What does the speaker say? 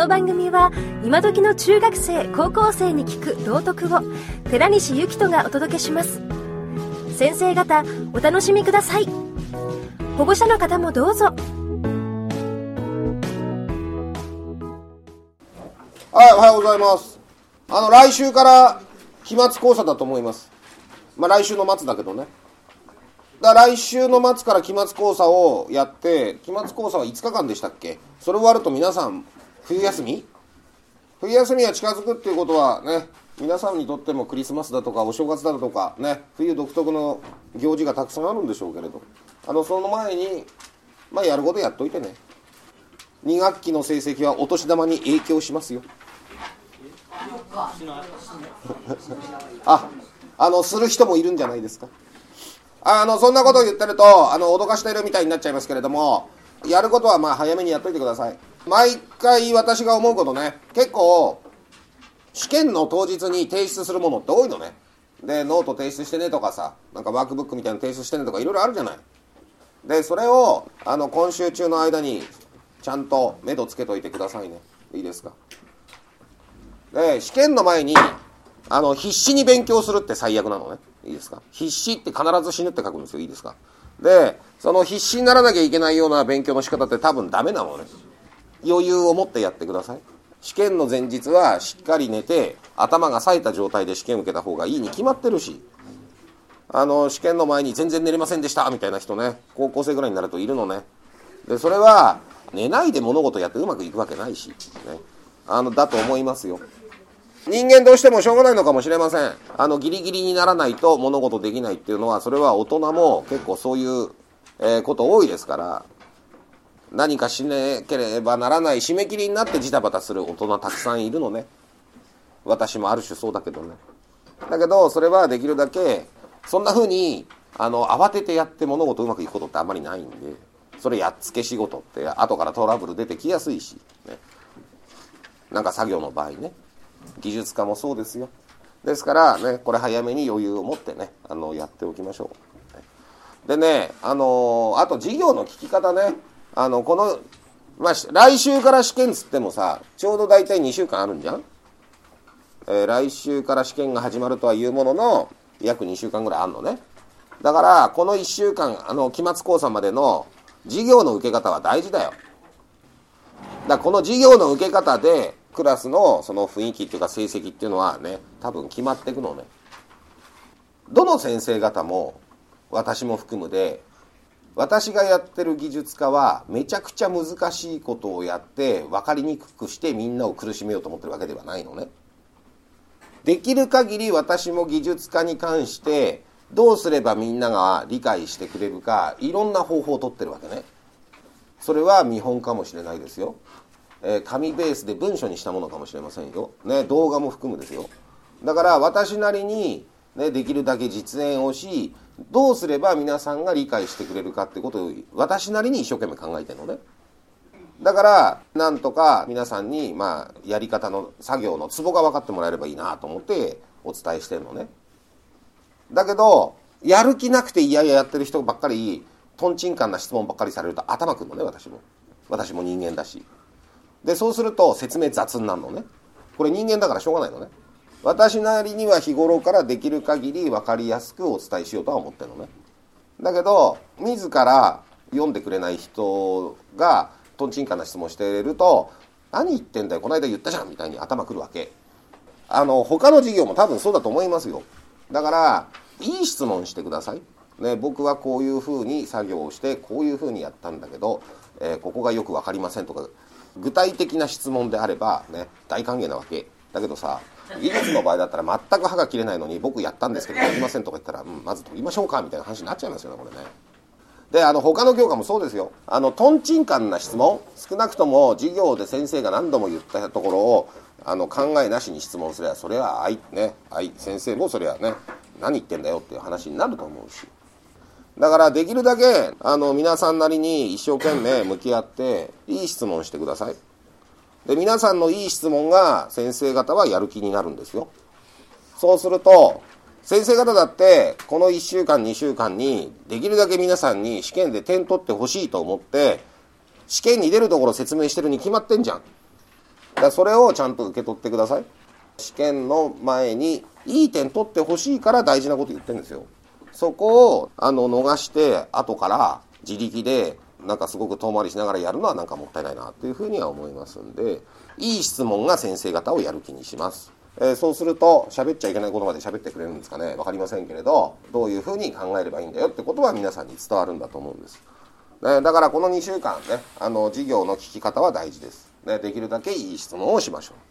の番組は今時の中学生高校生に聞く道徳を寺西幸人がお届けします。先生方お楽しみください。保護者の方もどうぞ。はいおはようございます。あの来週から期末考査だと思います。まあ来週の末だけどね。だ来週の末から期末考査をやって期末考査は5日間でしたっけ？それ終わると皆さん冬休み？冬休みが近づくっていうことはね皆さんにとってもクリスマスだとかお正月だとかね冬独特の行事がたくさんあるんでしょうけれど。あのその前にまあやることやっといてね。2学期の成績はお年玉に影響しますよ。ああのする人もいるんじゃないですか。あのそんなことを言ってるとあの脅かしてるみたいになっちゃいますけれどもやることはまあ早めにやっといてください。毎回私が思うことね。結構試験の当日に提出するものって多いのね。でノート提出してねとかさなんかワークブックみたいなの提出してねとかいろいろあるじゃない。でそれをあの今週中の間にちゃんと目処つけといてくださいね。いいですか？で試験の前にあの必死に勉強するって最悪なのね。いいですか？必死って必ず死ぬって書くんですよいいですか？でその必死にならなきゃいけないような勉強の仕方って多分ダメなのね。余裕を持ってやってください。試験の前日はしっかり寝て頭が冴えた状態で試験受けた方がいいに決まってるし。あの試験の前に全然寝れませんでしたみたいな人ね。高校生ぐらいになるといるのね。でそれは寝ないで物事やってうまくいくわけないし、ね、あのだと思いますよ。人間どうしてもしょうがないのかもしれません。あのギリギリにならないと物事できないっていうのはそれは大人も結構そういう、えー、こと多いですから何かしなければならない締め切りになってジタバタする大人たくさんいるのね。私もある種そうだけどね。だけどそれはできるだけそんな風にあの慌ててやって物事うまくいくことってあんまりないんでそれやっつけ仕事って後からトラブル出てきやすいし、ね、なんか作業の場合ね。技術家もそうですよ。ですからねこれ早めに余裕を持ってねあのやっておきましょう。でねあのあと授業の聞き方ね。あのこのまあ来週から試験つってもさちょうど大体2週間あるんじゃん、えー、来週から試験が始まるとはいうものの約2週間ぐらいあるのね。だからこの1週間あの期末考査までの授業の受け方は大事だよ。だこの授業の受け方でクラスのその雰囲気っていうか成績っていうのはね多分決まっていくのね。どの先生方も私も含むで私がやってる技術家はめちゃくちゃ難しいことをやって分かりにくくしてみんなを苦しめようと思ってるわけではないのね。できる限り私も技術家に関してどうすればみんなが理解してくれるかいろんな方法をとってるわけね。それは見本かもしれないですよ。えー、紙ベースで文書にしたものかもしれませんよ、ね、動画も含むですよ。だから私なりに、ね、できるだけ実演をしどうすれば皆さんが理解してくれるかってことを私なりに一生懸命考えてるのね。だからなんとか皆さんに、まあ、やり方の作業のツボが分かってもらえればいいなと思ってお伝えしてるのね。だけどやる気なくて嫌々ややってる人ばっかりとんちんかんな質問ばっかりされると頭くるのね私も。私も人間だし。でそうすると説明雑になるのね。これ人間だからしょうがないのね。私なりには日頃からできる限り分かりやすくお伝えしようとは思ってるのね。だけど自ら読んでくれない人がとんちんかな質問してると「何言ってんだよこの間言ったじゃん」みたいに頭くるわけ。あの他の授業も多分そうだと思いますよ。だからいい質問してください。ね、僕はこういうふうに作業をしてこういうふうにやったんだけど、えー、ここがよく分かりませんとか具体的な質問であればね大歓迎なわけ。だけどさ技術の場合だったら全く歯が切れないのに僕やったんですけどできませんとか言ったら、うん、まず解きましょうかみたいな話になっちゃいますよねこれね。であの他の教科もそうですよ。あのとんちんかんな質問。少なくとも授業で先生が何度も言ったところをあの考えなしに質問すればそれは愛ね愛先生もそれはね何言ってんだよっていう話になると思うし。だからできるだけあの皆さんなりに一生懸命向き合っていい質問してください。で皆さんのいい質問が先生方はやる気になるんですよ。そうすると先生方だってこの1週間2週間にできるだけ皆さんに試験で点取ってほしいと思って試験に出るところ説明してるに決まってんじゃん。だそれをちゃんと受け取ってください。試験の前にいい点取ってほしいから大事なこと言ってるんですよ。そこをあの逃して後から自力でなんかすごく遠回りしながらやるのはなんかもったいないなっていうふうには思いますんでいい質問が先生方をやる気にします。えー、そうすると喋っちゃいけないことまで喋ってくれるんですかね。分かりませんけれどどういうふうに考えればいいんだよってことは皆さんに伝わるんだと思うんです、ね、だからこの2週間ねあの授業の聞き方は大事です、ね、できるだけいい質問をしましょう。